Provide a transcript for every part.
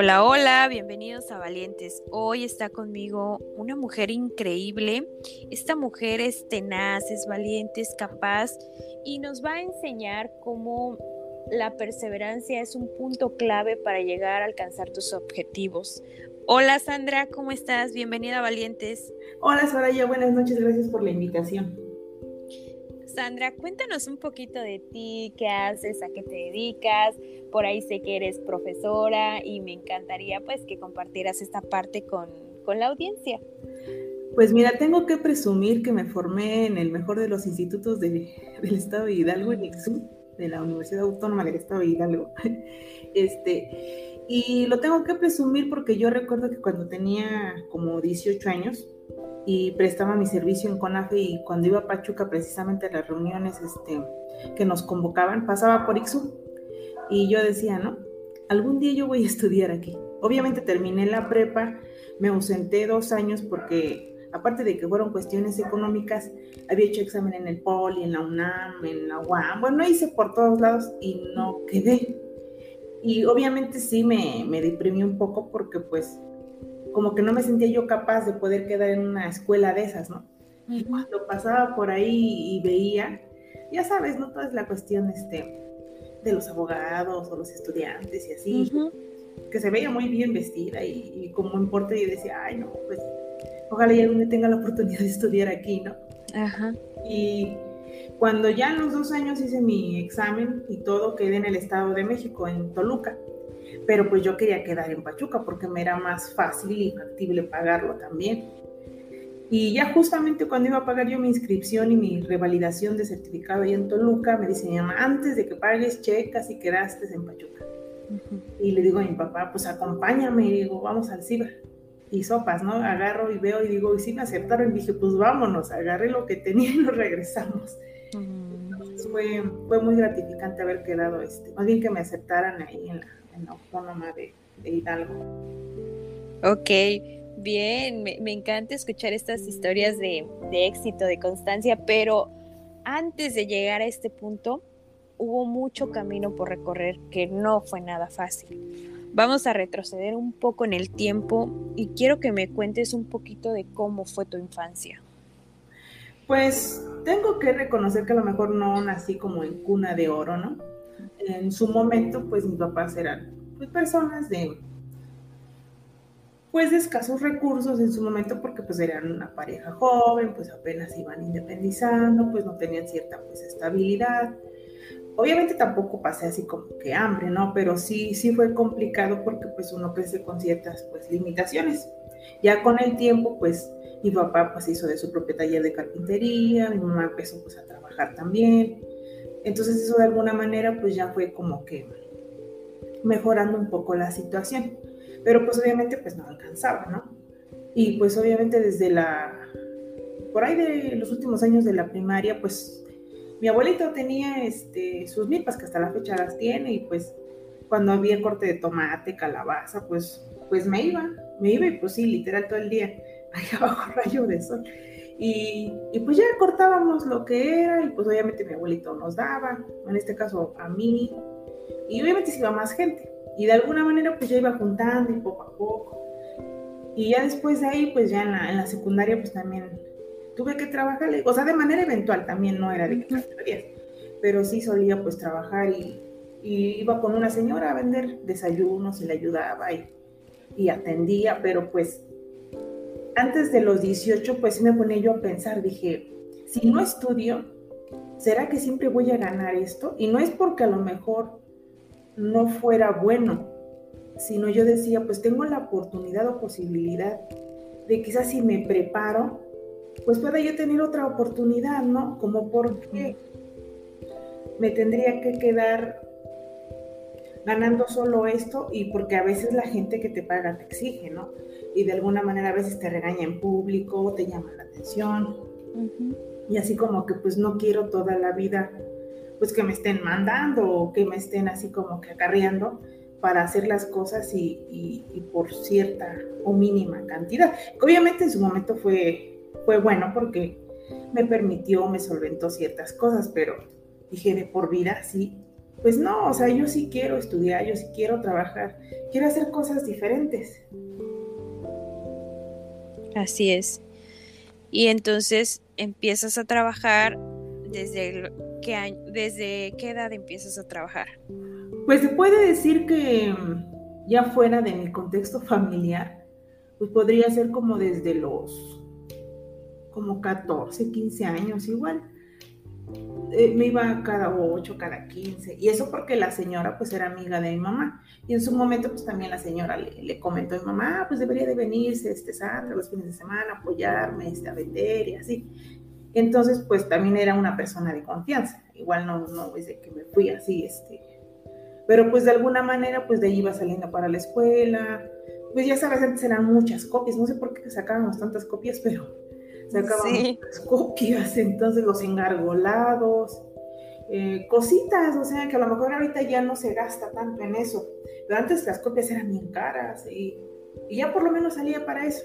Hola, hola, bienvenidos a Valientes. Hoy está conmigo una mujer increíble. Esta mujer es tenaz, es valiente, es capaz y nos va a enseñar cómo la perseverancia es un punto clave para llegar a alcanzar tus objetivos. Hola Sandra, ¿cómo estás? Bienvenida a Valientes. Hola Soraya, buenas noches, gracias por la invitación. Sandra, cuéntanos un poquito de ti, qué haces, a qué te dedicas. Por ahí sé que eres profesora y me encantaría pues que compartieras esta parte con, la audiencia. Pues mira, tengo que presumir que me formé en el mejor de los institutos del Estado de Hidalgo, en IXU, de la Universidad Autónoma del Estado de Hidalgo. Este, y lo tengo que presumir porque yo recuerdo que cuando tenía como 18 años, y prestaba mi servicio en CONAFE y cuando iba a Pachuca precisamente a las reuniones este, que nos convocaban, pasaba por Ixu y yo decía, ¿no? Algún día yo voy a estudiar aquí. Obviamente terminé la prepa, me ausenté dos años porque aparte de que fueron cuestiones económicas, había hecho examen en el POLI, en la UNAM, en la UAM, bueno, hice por todos lados y no quedé. Y obviamente sí me, me deprimí un poco porque pues como que no me sentía yo capaz de poder quedar en una escuela de esas, ¿no? Y cuando pasaba por ahí y veía, ya sabes, ¿no? Toda es la cuestión este, de los abogados o los estudiantes y así, que se veía muy bien vestida y, como importa y decía, ay, no, pues ojalá ya algún tenga la oportunidad de estudiar aquí, ¿no? Ajá. Y cuando ya en los dos años hice mi examen y todo, quedé en el Estado de México, en Toluca pero pues yo quería quedar en Pachuca porque me era más fácil y factible pagarlo también. Y ya justamente cuando iba a pagar yo mi inscripción y mi revalidación de certificado ahí en Toluca, me dice mi mamá, antes de que pagues, checas y quedaste en Pachuca. Y le digo a mi papá, pues acompáñame, y digo, vamos al ciber. Y sopas, ¿no? Agarro y veo y digo, y si me aceptaron, y dije, pues vámonos, agarré lo que tenía y nos regresamos. fue, fue muy gratificante haber quedado, este, más bien que me aceptaran ahí en la, autónoma de, Hidalgo. Ok, bien, me, encanta escuchar estas historias de, de éxito, de constancia, pero antes de llegar a este punto, hubo mucho camino por recorrer que no fue nada fácil. Vamos a retroceder un poco en el tiempo y quiero que me cuentes un poquito de cómo fue tu infancia. Pues tengo que reconocer que a lo mejor no nací como en cuna de oro, ¿no? En su momento, pues mis papás eran pues, personas de pues escasos recursos en su momento porque pues eran una pareja joven, pues apenas iban independizando, pues no tenían cierta pues estabilidad. Obviamente tampoco pasé así como que hambre, ¿no? Pero sí, sí fue complicado porque pues uno crece con ciertas pues limitaciones. Ya con el tiempo pues mi papá pues hizo de su propio taller de carpintería, mi mamá empezó pues a trabajar también. Entonces eso de alguna manera pues ya fue como que mejorando un poco la situación. Pero pues obviamente pues no alcanzaba, ¿no? Y pues obviamente desde la, por ahí de los últimos años de la primaria, pues mi abuelito tenía este, sus milpas que hasta la fecha las tiene y pues cuando había corte de tomate, calabaza, pues, pues me iba, me iba y pues sí, literal todo el día, ahí abajo rayo de sol. Y, pues ya cortábamos lo que era y pues obviamente mi abuelito nos daba, en este caso a mí, y obviamente se iba más gente. Y de alguna manera pues ya iba juntando y poco a poco. Y ya después de ahí pues ya en la, en la secundaria pues también tuve que trabajar, o sea, de manera eventual también, no era de que pero sí solía pues trabajar y, y, iba con una señora a vender desayunos y le ayudaba y, y atendía, pero pues antes de los 18, pues sí me ponía yo a pensar, dije, si no estudio, ¿será que siempre voy a ganar esto? Y no es porque a lo mejor no fuera bueno, sino yo decía, pues tengo la oportunidad o posibilidad de quizás si me preparo, pues pueda yo tener otra oportunidad, ¿no? Como porque me tendría que quedar ganando solo esto y porque a veces la gente que te paga te exige, ¿no? Y de alguna manera a veces te regaña en público, te llama la atención. Y así como que pues no quiero toda la vida pues que me estén mandando o que me estén así como que acarreando para hacer las cosas y, por cierta o mínima cantidad. Obviamente en su momento fue, fue bueno porque me permitió, me solventó ciertas cosas, pero dije de por vida, sí, pues no, o sea, yo sí quiero estudiar, yo sí quiero trabajar, quiero hacer cosas diferentes. Así es. Y entonces empiezas a trabajar desde qué año, desde qué edad empiezas a trabajar. Pues se puede decir que mm, ya fuera de mi contexto familiar, pues podría ser como desde los como 14, 15 años igual. Eh, me iba cada 8, cada 15. Y eso porque la señora pues era amiga de mi mamá. Y en su momento pues también la señora le, comentó a mi mamá, ah, pues debería de venirse este Sandra los fines de semana, apoyarme, este, a vender y así. Entonces pues también era una persona de confianza. Igual no, no es que me fui así, este, pero pues de alguna manera pues de ahí iba saliendo para la escuela, pues ya sabes, antes eran muchas copias, no sé por qué sacábamos tantas copias, pero sacábamos muchas copias, entonces los engargolados, eh, cositas, o sea que a lo mejor ahorita ya no se gasta tanto en eso, pero antes las copias eran bien caras y, ya por lo menos salía para eso.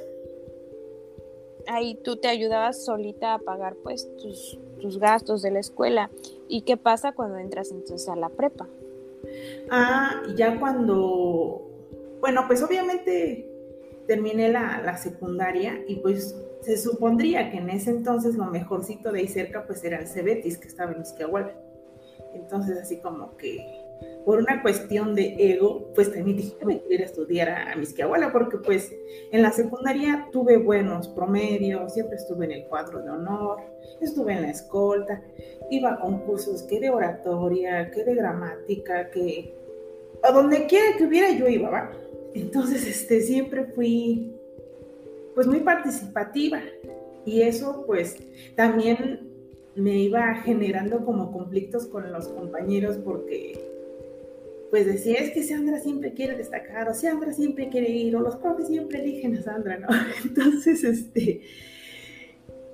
Ahí tú te ayudabas solita a pagar pues tus, tus gastos de la escuela. ¿Y qué pasa cuando entras entonces a la prepa? Ah, ya cuando, bueno, pues obviamente terminé la, secundaria y pues se supondría que en ese entonces lo mejorcito de ahí cerca pues era el Cebetis que estaba en Izquiahuala. Entonces así como que por una cuestión de ego, pues también dije que me quería estudiar a, a porque pues en la secundaria tuve buenos promedios, siempre estuve en el cuadro de honor, estuve en la escolta, iba a concursos que de oratoria, que de gramática, que a donde quiera que hubiera yo iba, ¿va? Entonces, este, siempre fui pues muy participativa y eso pues también me iba generando como conflictos con los compañeros porque pues decía, es que Sandra siempre quiere destacar, o Sandra siempre quiere ir, o los profes siempre eligen a Sandra, ¿no? Entonces, este,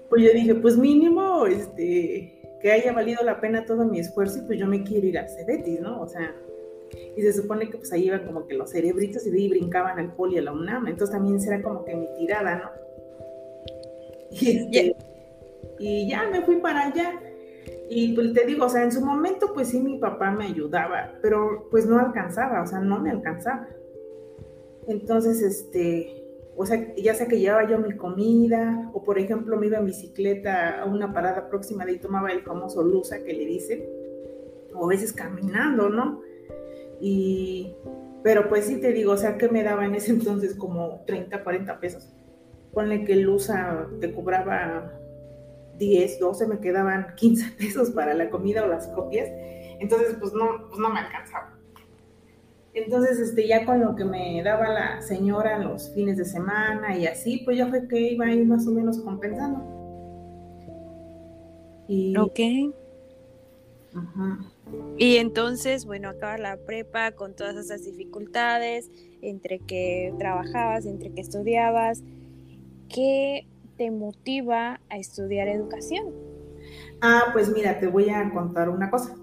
pues yo dije, pues mínimo, este, que haya valido la pena todo mi esfuerzo y pues yo me quiero ir a Cebetis, ¿no? O sea, y se supone que pues ahí iban como que los cerebritos y brincaban al poli a la UNAM, entonces también será como que mi tirada, ¿no? Y, este, y ya me fui para allá y pues te digo, o sea, en su momento pues sí mi papá me ayudaba, pero pues no alcanzaba, o sea, no me alcanzaba. Entonces, este, o sea, ya sea que llevaba yo mi comida, o por ejemplo me iba en bicicleta a una parada próxima de ahí tomaba el famoso Lusa que le dicen, o a veces caminando, ¿no? Y, pero pues sí te digo, o sea, que me daba en ese entonces como 30, 40 pesos. Ponle que Lusa te cobraba 10, 12, me quedaban 15 pesos para la comida o las copias. Entonces, pues no, pues no me alcanzaba. Entonces, este, ya con lo que me daba la señora los fines de semana y así, pues ya fue que iba a ir más o menos compensando. Y, ok. Y entonces, bueno, acaba la prepa con todas esas dificultades, entre que trabajabas, entre que estudiabas. ¿Qué te motiva a estudiar educación? Ah, pues mira, te voy a contar una cosa.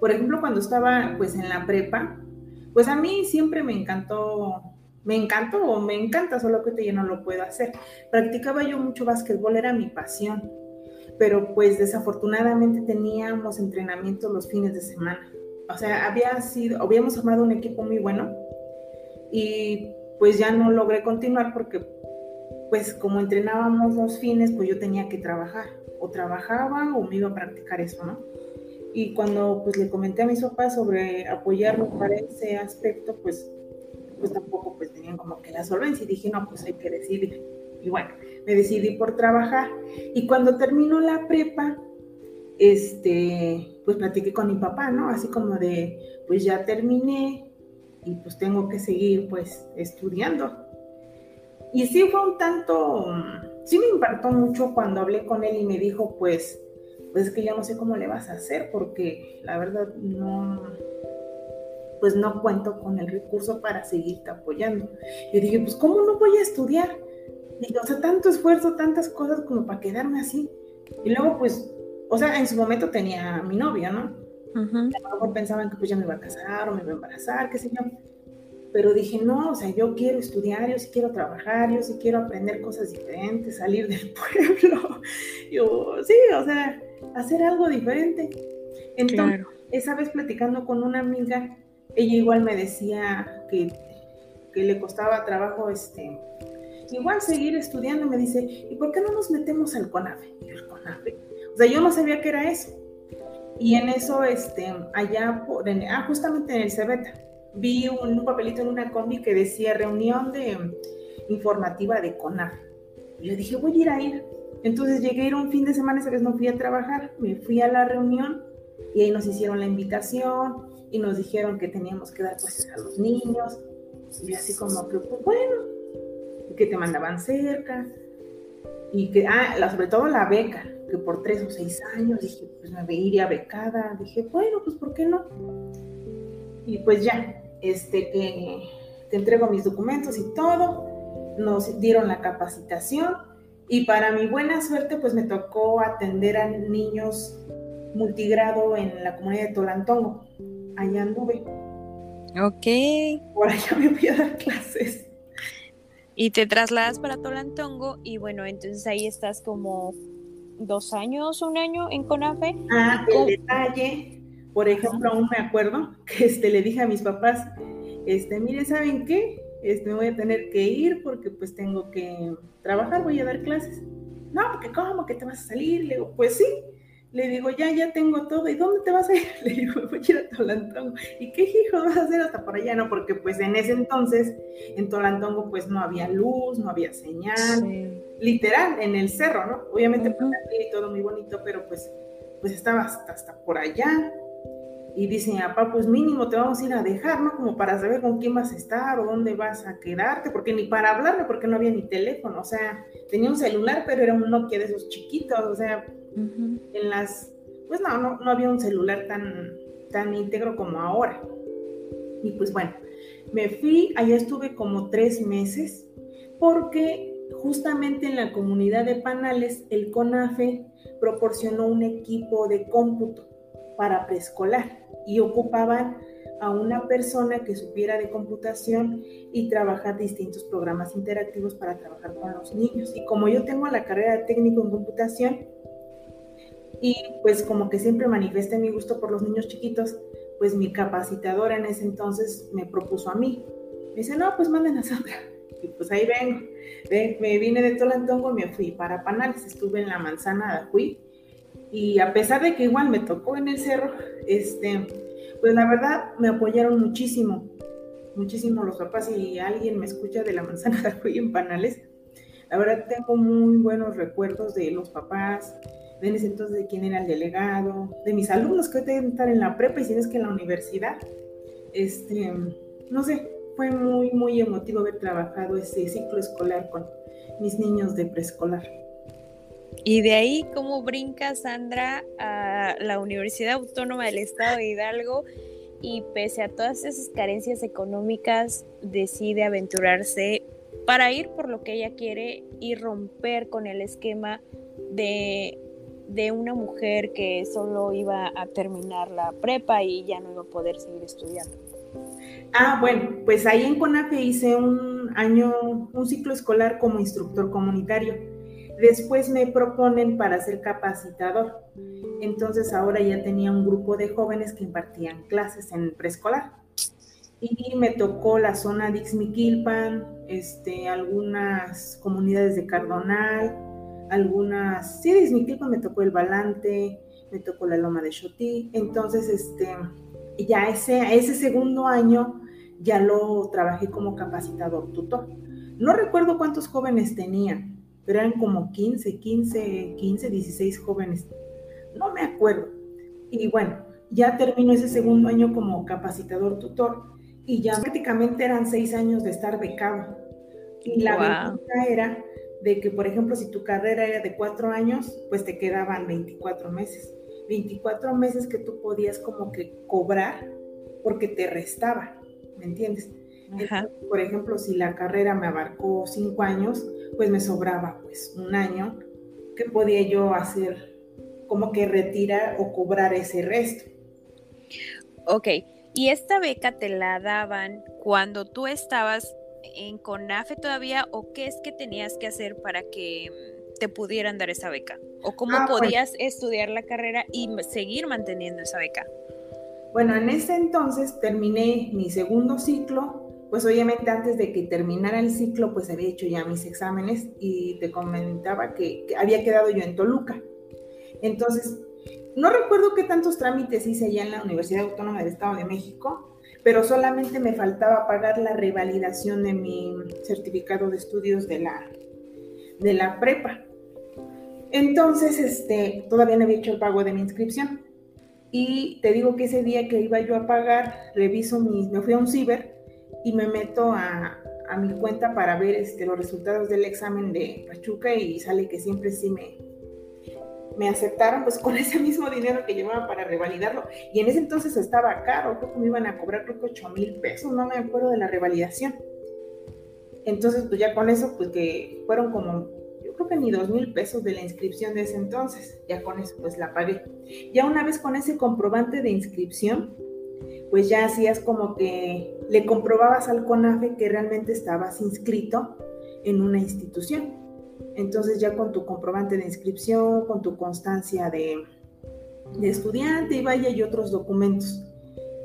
Por ejemplo, cuando estaba pues en la prepa, pues a mí siempre me encantó, me encantó o me encanta, solo que ya no lo puedo hacer. Practicaba yo mucho básquetbol, era mi pasión, pero pues desafortunadamente teníamos entrenamiento los fines de semana. O sea, había sido, habíamos armado un equipo muy bueno y pues ya no logré continuar porque pues como entrenábamos los fines, pues yo tenía que trabajar, o trabajaba o me iba a practicar eso, ¿no? Y cuando pues le comenté a mis papás sobre apoyarlo para ese aspecto, pues, pues tampoco pues tenían como que la solvencia y dije, no, pues hay que decidir. Y bueno, me decidí por trabajar. Y cuando terminó la prepa, este, pues platiqué con mi papá, ¿no? Así como de, pues ya terminé y pues tengo que seguir pues estudiando. Y sí fue un tanto, sí me impactó mucho cuando hablé con él y me dijo, pues, pues es que ya no sé cómo le vas a hacer porque la verdad no, pues no cuento con el recurso para seguirte apoyando. Y dije, pues ¿cómo no voy a estudiar? Y, o sea, tanto esfuerzo, tantas cosas como para quedarme así. Y luego, pues, o sea, en su momento tenía a mi novia, ¿no? A lo mejor pensaban que pues ya me iba a casar o me iba a embarazar, qué sé yo. Pero dije, no, o sea, yo quiero estudiar, yo sí quiero trabajar, yo sí quiero aprender cosas diferentes, salir del pueblo. Yo, sí, o sea, hacer algo diferente. Entonces, esa vez platicando con una amiga, ella igual me decía que, que le costaba trabajo, este, igual seguir estudiando. Me dice, ¿y por qué no nos metemos al CONAFE? El CONAFE. O sea, yo no sabía qué era eso. Y en eso, este, allá, por, ah, justamente en el Cebeta, vi un, papelito en una combi que decía reunión de informativa de CONAF. Y yo dije, voy a ir a ir. Entonces llegué a ir un fin de semana, esa vez no fui a trabajar, me fui a la reunión y ahí nos hicieron la invitación y nos dijeron que teníamos que dar clases a los niños. Y así como que, pues bueno, que te mandaban cerca y que, ah, sobre todo la beca, que por tres o seis años dije, pues me iría becada. Dije, bueno, pues ¿por qué no? Y pues ya, este, que te entrego mis documentos y todo, nos dieron la capacitación y para mi buena suerte, pues me tocó atender a niños multigrado en la comunidad de Tolantongo. Allá anduve. Ok. Por allá me voy a dar clases. Y te trasladas para Tolantongo y bueno, entonces ahí estás como dos años, un año en CONAFE. Ah, el detalle, por ejemplo, aún me acuerdo que este, le dije a mis papás, este, mire, ¿saben qué? Este, me voy a tener que ir porque pues tengo que trabajar, voy a dar clases. No, porque ¿cómo que te vas a salir? Le digo, pues sí. Le digo, ya, ya tengo todo. ¿Y dónde te vas a ir? Le digo, voy a ir a Tolantongo. ¿Y qué hijo vas a hacer hasta por allá? No, porque pues en ese entonces en Tolantongo pues no había luz, no había señal. Literal, en el cerro, ¿no? Obviamente uh y todo muy bonito, pero pues, pues estaba hasta, hasta por allá. Y dice papá, pues mínimo te vamos a ir a dejar, ¿no? Como para saber con quién vas a estar o dónde vas a quedarte, porque ni para hablarle, porque no había ni teléfono, o sea, tenía un celular, pero era un Nokia de esos chiquitos, o sea, en las, pues no, no, no, había un celular tan, tan íntegro como ahora. Y pues bueno, me fui, allá estuve como tres meses, porque justamente en la comunidad de Panales, el CONAFE proporcionó un equipo de cómputo para preescolar y ocupaban a una persona que supiera de computación y trabajar distintos programas interactivos para trabajar con los niños. Y como yo tengo la carrera de técnico en computación, y pues como que siempre manifesté mi gusto por los niños chiquitos, pues mi capacitadora en ese entonces me propuso a mí. Me dice, no, pues manden a Sandra. Y pues ahí vengo. Me vine de Tolantongo, me fui para Panales, estuve en la manzana de Ajuy. Y a pesar de que igual me tocó en el cerro, este, pues la verdad me apoyaron muchísimo, muchísimo los papás. Y alguien me escucha de la manzana de Ajuy en Panales, la verdad tengo muy buenos recuerdos de los papás, de ese entonces de quién era el delegado, de mis alumnos que hoy deben estar en la prepa y si no es que en la universidad. Este, no sé, fue muy, muy emotivo haber trabajado ese ciclo escolar con mis niños de preescolar. Y de ahí, ¿cómo brinca Sandra a la Universidad Autónoma del Estado de Hidalgo? Y pese a todas esas carencias económicas, decide aventurarse para ir por lo que ella quiere y romper con el esquema de de una mujer que solo iba a terminar la prepa y ya no iba a poder seguir estudiando. Ah, bueno, pues ahí en CONAFE hice un año, un ciclo escolar como instructor comunitario. Después me proponen para ser capacitador. Entonces ahora ya tenía un grupo de jóvenes que impartían clases en preescolar. Y me tocó la zona de Ixmiquilpan, este, algunas comunidades de Cardonal, algunas, sí, de me tocó el Balante, me tocó la Loma de Chotí, entonces, este, ya ese, ese segundo año ya lo trabajé como capacitador tutor. No recuerdo cuántos jóvenes tenía, pero eran como 15, 15, 15, 16 jóvenes no me acuerdo. Y bueno, ya terminó ese segundo año como capacitador tutor y ya prácticamente eran seis años de estar becado. Y la ventaja era de que, por ejemplo, si tu carrera era de cuatro años, pues te quedaban 24 meses. 24 meses que tú podías como que cobrar porque te restaba, ¿me entiendes? por ejemplo, si la carrera me abarcó cinco años, pues me sobraba pues un año que podía yo hacer como que retirar o cobrar ese resto. Ok, ¿y esta beca te la daban cuando tú estabas en CONAFE todavía o qué es que tenías que hacer para que mm, te pudieran dar esa beca? ¿O cómo ah, pues podías estudiar la carrera y seguir manteniendo esa beca? Bueno, en ese entonces terminé mi segundo ciclo, pues obviamente antes de que terminara el ciclo, pues había hecho ya mis exámenes y te comentaba que, había quedado yo en Toluca. Entonces, no recuerdo qué tantos trámites hice allá en la Universidad Autónoma del Estado de México, pero solamente me faltaba pagar la revalidación de mi certificado de estudios de la, de la prepa. Entonces, este, todavía no había hecho el pago de mi inscripción. Y te digo que ese día que iba yo a pagar, reviso mis, me fui a un ciber y me meto a, a mi cuenta para ver este, los resultados del examen de Pachuca y sale que siempre sí me, me aceptaron pues con ese mismo dinero que llevaba para revalidarlo. Y en ese entonces estaba caro, creo que me iban a cobrar creo que 8 mil pesos, no me acuerdo de la revalidación. Entonces pues ya con eso pues que fueron como creo que ni dos mil pesos de la inscripción de ese entonces. Ya con eso pues la pagué. Ya una vez con ese comprobante de inscripción, pues ya hacías como que le comprobabas al CONAFE que realmente estabas inscrito en una institución. Entonces ya con tu comprobante de inscripción, con tu constancia de, estudiante y vaya y otros documentos.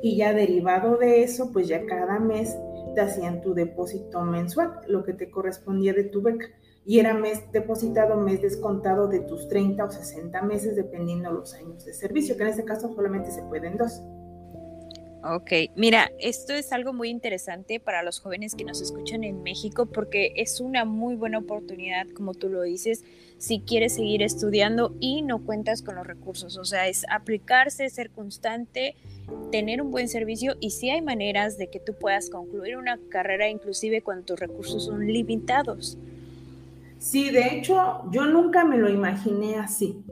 Y ya derivado de eso, pues ya cada mes te hacían tu depósito mensual, lo que te correspondía de tu beca y era mes depositado, mes descontado de tus 30 o 60 meses, dependiendo los años de servicio, que en este caso solamente se pueden dos. Ok, mira, esto es algo muy interesante para los jóvenes que nos escuchan en México porque es una muy buena oportunidad, como tú lo dices, si quieres seguir estudiando y no cuentas con los recursos. O sea, es aplicarse, ser constante, tener un buen servicio y si hay maneras de que tú puedas concluir una carrera inclusive cuando tus recursos son limitados. Sí, de hecho, yo nunca me lo imaginé así,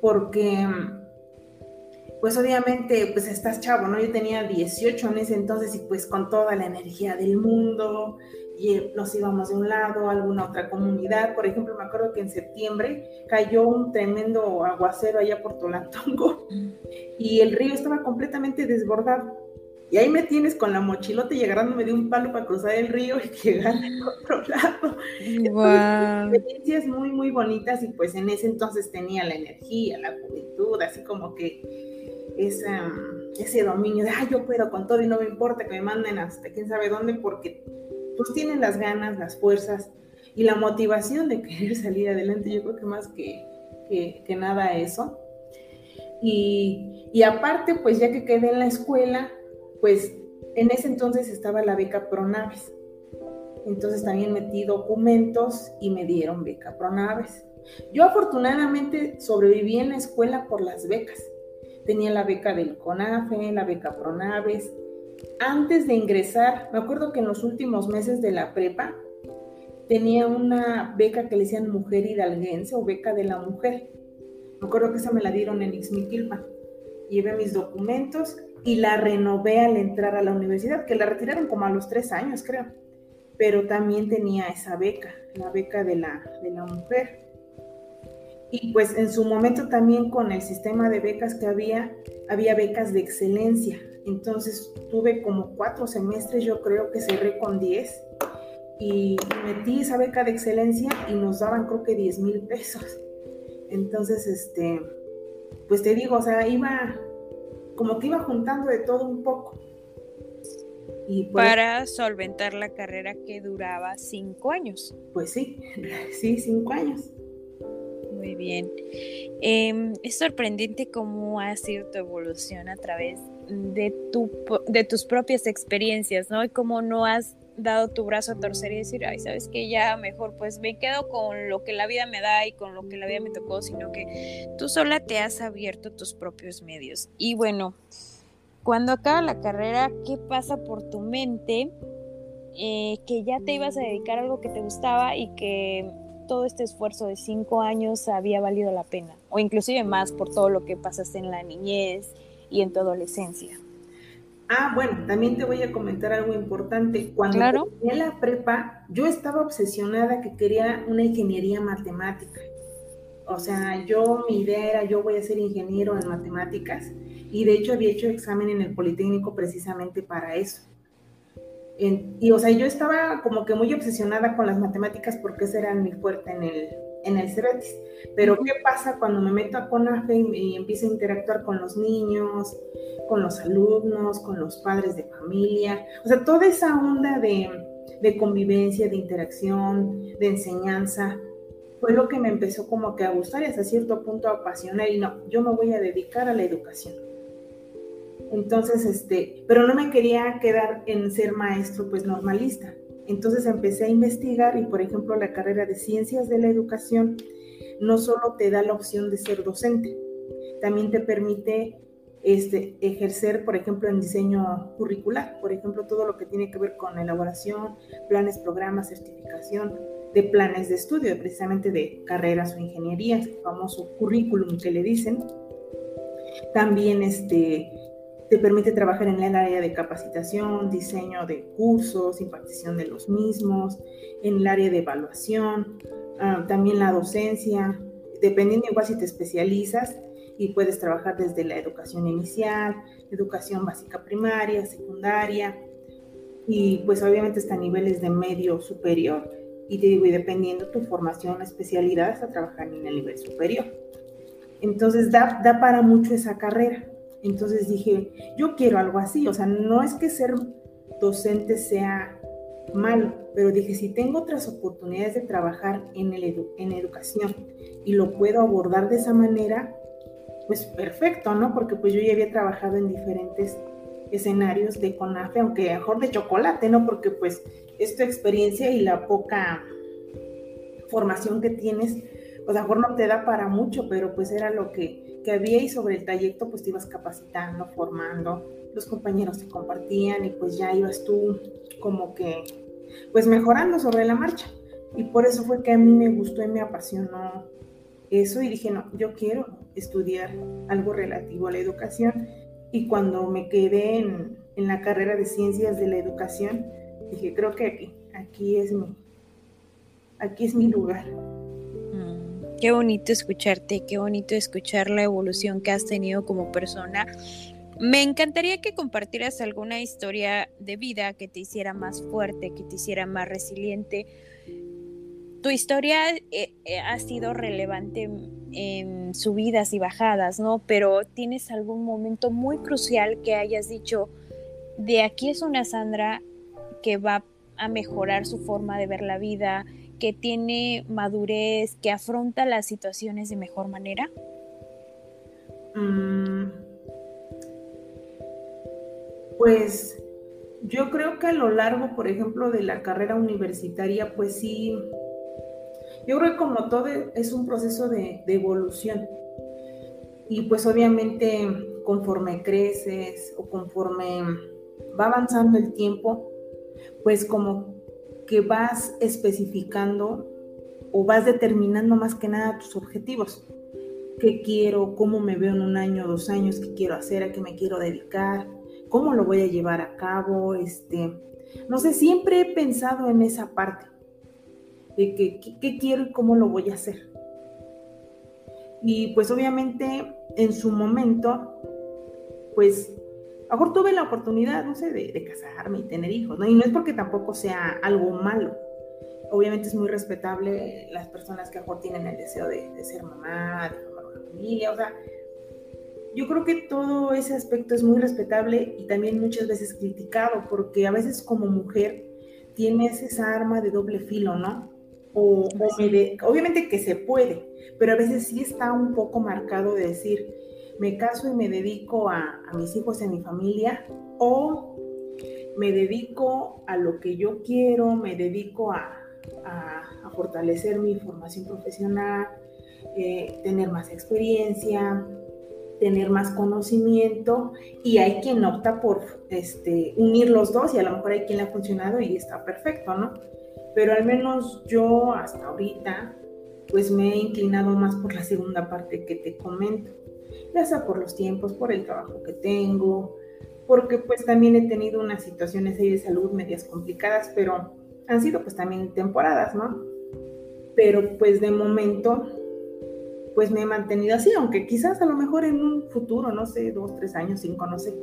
porque, pues obviamente, pues estás chavo, ¿no? Yo tenía 18 en ese entonces y pues con toda la energía del mundo, y eh, nos íbamos de un lado a alguna otra comunidad. Por ejemplo, me acuerdo que en septiembre cayó un tremendo aguacero allá por Tolantongo y el río estaba completamente desbordado. Y ahí me tienes con la mochilota y agarrándome de un palo para cruzar el río y llegar al otro lado. Wow. experiencias muy, muy bonitas y pues en ese entonces tenía la energía, la juventud, así como que ese dominio de, ay, yo puedo con todo y no me importa que me manden hasta quién sabe dónde porque pues tienen las ganas, las fuerzas y la motivación de querer salir adelante. Yo creo que más que, que, que nada eso. Y, y aparte, pues ya que quedé en la escuela, pues en ese entonces estaba la beca Pronaves. Entonces también metí documentos y me dieron beca Pronaves. Yo afortunadamente sobreviví en la escuela por las becas. Tenía la beca del CONAFE, la beca Pronaves. Antes de ingresar, me acuerdo que en los últimos meses de la prepa tenía una beca que le decían Mujer Hidalguense o beca de la mujer. Me acuerdo que esa me la dieron en Ixmiquilpa. Llevé mis documentos y la renové al entrar a la universidad, que la retiraron como a los tres años, creo. Pero también tenía esa beca, la beca de la, de la mujer. Y pues en su momento también con el sistema de becas que había, había becas de excelencia. Entonces tuve como cuatro semestres, yo creo que cerré con diez. Y metí esa beca de excelencia y nos daban creo que diez mil pesos. Entonces, este, pues te digo, o sea, iba como que iba juntando de todo un poco. Y pues Para solventar la carrera que duraba cinco años. Pues sí, sí, cinco años. Muy bien. Em, es sorprendente cómo ha sido tu evolución a través de, tu, de tus propias experiencias, ¿no? Y cómo no has dado tu brazo a torcer y decir, ay, sabes que ya mejor pues me quedo con lo que la vida me da y con lo que la vida me tocó, sino que tú sola te has abierto tus propios medios. Y bueno, cuando acaba la carrera, ¿qué pasa por tu mente? Eh, que ya te ibas a dedicar a algo que te gustaba y que todo este esfuerzo de cinco años había valido la pena, o inclusive más por todo lo que pasaste en la niñez y en tu adolescencia. Ah, bueno, también te voy a comentar algo importante. Cuando claro. la prepa, yo estaba obsesionada que quería una ingeniería matemática. O sea, yo mi idea era yo voy a ser ingeniero en matemáticas y de hecho había hecho examen en el Politécnico precisamente para eso. Y o sea, yo estaba como que muy obsesionada con las matemáticas porque ese era mi fuerte en el, en el Cebetis. Pero ¿qué pasa cuando me meto a CONAFE y, empiezo a interactuar con los niños, con los alumnos, con los padres de familia? O sea, toda esa onda de, de convivencia, de interacción, de enseñanza, fue lo que me empezó como que a gustar y hasta cierto punto a apasionar y no, yo me voy a dedicar a la educación. Entonces, este, pero no me quería quedar en ser maestro pues normalista. Entonces empecé a investigar y, por ejemplo, la carrera de ciencias de la educación no solo te da la opción de ser docente, también te permite este, ejercer, por ejemplo, en diseño curricular, por ejemplo, todo lo que tiene que ver con elaboración, planes, programas, certificación de planes de estudio, precisamente de carreras o ingenierías, famoso currículum que le dicen. También este, te permite trabajar en el área de capacitación, diseño de cursos, impartición de los mismos, en el área de evaluación, ah, también la docencia, dependiendo igual si te especializas y puedes trabajar desde la educación inicial, educación básica primaria, secundaria y pues obviamente hasta niveles de medio superior y te digo, y dependiendo tu formación, especialidad, hasta trabajar en el nivel superior. Entonces da, da para mucho esa carrera. Entonces dije, yo quiero algo así, o sea, no es que ser docente sea malo, pero dije, si tengo otras oportunidades de trabajar en, el en educación y lo puedo abordar de esa manera, pues perfecto, ¿no? Porque pues yo ya había trabajado en diferentes escenarios de CONAFE, aunque mejor de chocolate, ¿no? Porque pues es tu experiencia y la poca formación que tienes, pues a lo mejor no te da para mucho, pero pues era lo que que había y sobre el trayecto pues te ibas capacitando, formando, los compañeros te compartían y pues ya ibas tú como que pues mejorando sobre la marcha. Y por eso fue que a mí me gustó y me apasionó eso y dije, no, yo quiero estudiar algo relativo a la educación. Y cuando me quedé en, en la carrera de ciencias de la educación, dije, creo que aquí, aquí es mi, aquí es mi lugar. Qué bonito escucharte, qué bonito escuchar la evolución que has tenido como persona. Me encantaría que compartieras alguna historia de vida que te hiciera más fuerte, que te hiciera más resiliente. Tu historia eh, eh, ha sido relevante en subidas y bajadas, ¿no? Pero tienes algún momento muy crucial que hayas dicho, de aquí es una Sandra que va a mejorar su forma de ver la vida, que tiene madurez, que afronta las situaciones de mejor manera? Mm, pues yo creo que a lo largo, por ejemplo, de la carrera universitaria, pues sí, yo creo que como todo es un proceso de, de evolución. Y pues obviamente conforme creces o conforme va avanzando el tiempo, pues como que vas especificando o vas determinando más que nada tus objetivos. ¿Qué quiero? ¿Cómo me veo en un año, dos años? ¿Qué quiero hacer? ¿A qué me quiero dedicar? ¿Cómo lo voy a llevar a cabo? Este, no sé, siempre he pensado en esa parte de qué quiero y cómo lo voy a hacer. Y pues obviamente en su momento, pues a mejor tuve la oportunidad, no sé, de, casarme y tener hijos, ¿no? Y no es porque tampoco sea algo malo. Obviamente es muy respetable las personas que a lo mejor tienen el deseo de, ser mamá, de formar una familia, o sea, yo creo que todo ese aspecto es muy respetable y también muchas veces criticado, porque a veces como mujer tienes esa arma de doble filo, ¿no? O, obviamente que se puede, pero a veces sí está un poco marcado de decir, me caso y me dedico a, mis hijos y a mi familia, o me dedico a lo que yo quiero, me dedico a, fortalecer mi formación profesional, eh, tener más experiencia, tener más conocimiento y hay quien opta por este, unir los dos y a lo mejor hay quien le ha funcionado y está perfecto, ¿no? Pero al menos yo hasta ahorita pues me he inclinado más por la segunda parte que te comento, ya sea por los tiempos, por el trabajo que tengo, porque pues también he tenido unas situaciones ahí de salud medias complicadas, pero han sido pues también temporadas, ¿no? Pero pues de momento pues me he mantenido así, aunque quizás a lo mejor en un futuro, no sé, dos, tres años, cinco, no sé,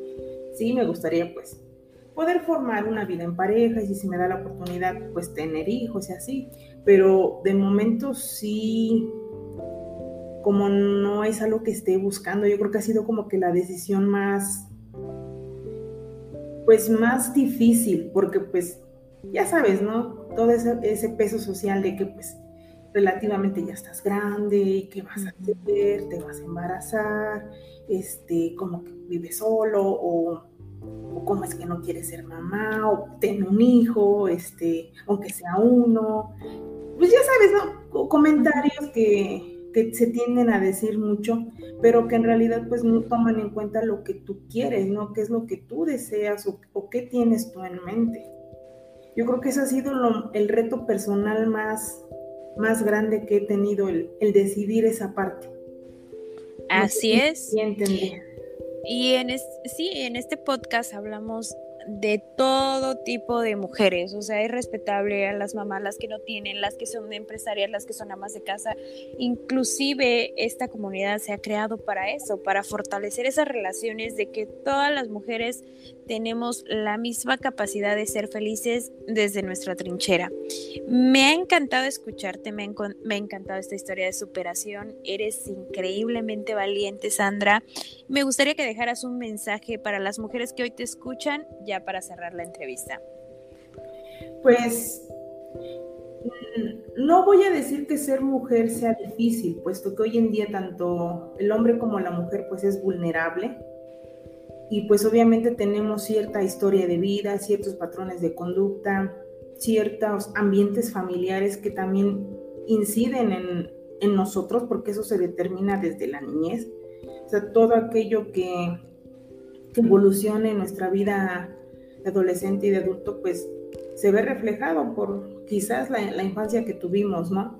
sí me gustaría pues poder formar una vida en pareja y si se me da la oportunidad pues tener hijos y así, pero de momento sí, como no es algo que esté buscando, yo creo que ha sido como que la decisión más, pues más difícil, porque pues ya sabes, ¿no? Todo ese, ese peso social de que pues relativamente ya estás grande y qué vas a hacer, te vas a embarazar, este, como que vives solo o, o cómo es que no quieres ser mamá o tener un hijo, este, aunque sea uno. Pues ya sabes, ¿no? Comentarios que, se tienden a decir mucho, pero que en realidad pues no toman en cuenta lo que tú quieres, ¿no? ¿Qué es lo que tú deseas o, o qué tienes tú en mente? Yo creo que ese ha sido el reto personal más, más grande que he tenido el, decidir esa parte. Así es. Y en sí, en este podcast hablamos de todo tipo de mujeres, o sea, es respetable a las mamás, las que no tienen, las que son empresarias, las que son amas de casa, inclusive esta comunidad se ha creado para eso, para fortalecer esas relaciones de que todas las mujeres tenemos la misma capacidad de ser felices desde nuestra trinchera. Me ha encantado escucharte, me ha, encantado esta historia de superación, eres increíblemente valiente, Sandra. Me gustaría que dejaras un mensaje para las mujeres que hoy te escuchan, ya para cerrar la entrevista. Pues no voy a decir que ser mujer sea difícil, puesto que hoy en día tanto el hombre como la mujer pues es vulnerable y pues obviamente tenemos cierta historia de vida, ciertos patrones de conducta, ciertos ambientes familiares que también inciden en, en nosotros porque eso se determina desde la niñez. O sea, todo aquello que, que evoluciona en nuestra vida adolescente y de adulto, pues se ve reflejado por quizás la, la infancia que tuvimos, ¿no?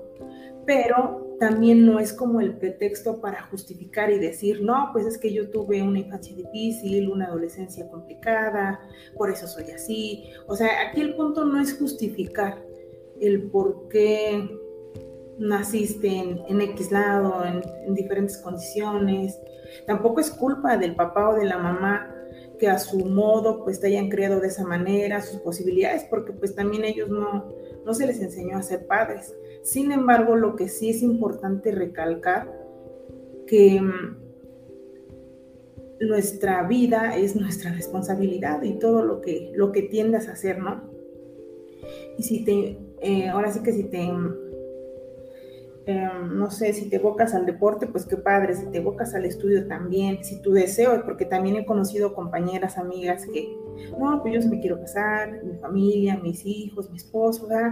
Pero también no es como el pretexto para justificar y decir, no, pues es que yo tuve una infancia difícil, una adolescencia complicada, por eso soy así. O sea, aquí el punto no es justificar el por qué naciste en, X lado, en, en diferentes condiciones. Tampoco es culpa del papá o de la mamá que a su modo pues te hayan criado de esa manera, sus posibilidades, porque pues también ellos no, no se les enseñó a ser padres. Sin embargo, lo que sí es importante recalcar que mm, nuestra vida es nuestra responsabilidad y todo lo que, lo que tiendas a hacer, ¿no? Y si te, eh, ahora sí que si te Em, no sé, si te evocas al deporte, pues qué padre, si te evocas al estudio también, si tu deseo, porque también he conocido compañeras, amigas que, no, pues yo sí me quiero casar, mi familia, mis hijos, mi esposo, ¿verdad?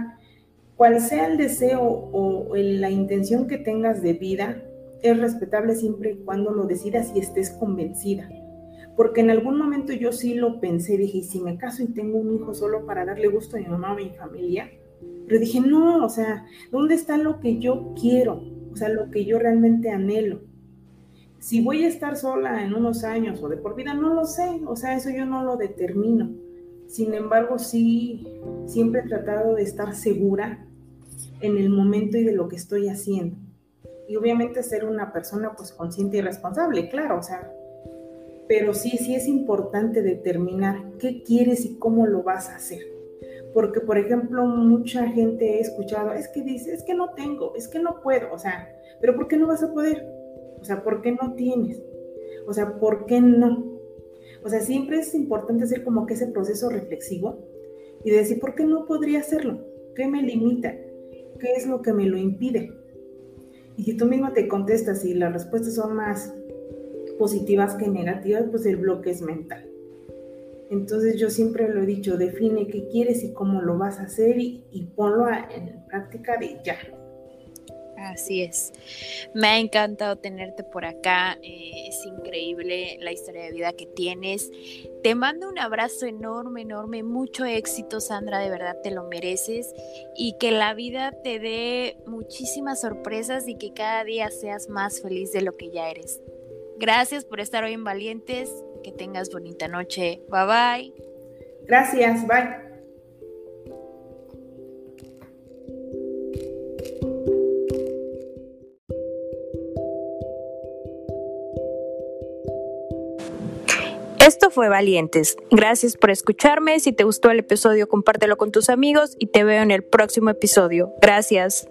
Cual sea el deseo o la intención que tengas de vida, es respetable siempre y cuando lo decidas y estés convencida. Porque en algún momento yo sí lo pensé, dije, si me caso y tengo un hijo solo para darle gusto a mi mamá o a mi familia, pero dije, no, o sea, ¿dónde está lo que yo quiero? O sea, lo que yo realmente anhelo. Si voy a estar sola en unos años o de por vida, no lo sé, o sea, eso yo no lo determino. Sin embargo, sí, siempre he tratado de estar segura en el momento y de lo que estoy haciendo. Y obviamente ser una persona pues consciente y responsable, claro, o sea, pero sí, sí es importante determinar qué quieres y cómo lo vas a hacer porque por ejemplo mucha gente he escuchado, es que dice, es que no tengo, es que no puedo, o sea, pero ¿por qué no vas a poder? O sea, ¿por qué no tienes? O sea, ¿por qué no? O sea, siempre es importante hacer como que ese proceso reflexivo y decir, ¿por qué no podría hacerlo? ¿Qué me limita? ¿Qué es lo que me lo impide? Y si tú mismo te contestas y las respuestas son más positivas que negativas, pues el bloque es mental. Entonces yo siempre lo he dicho, define qué quieres y cómo lo vas a hacer y, ponlo en práctica de ya. Así es. Me ha encantado tenerte por acá. Eh, es increíble la historia de vida que tienes. Te mando un abrazo enorme, enorme. Mucho éxito, Sandra. De verdad te lo mereces. Y que la vida te dé muchísimas sorpresas y que cada día seas más feliz de lo que ya eres. Gracias por estar hoy en Valientes. Que tengas bonita noche. Bye bye. Gracias. Bye. Esto fue Valientes. Gracias por escucharme. Si te gustó el episodio, compártelo con tus amigos y te veo en el próximo episodio. Gracias.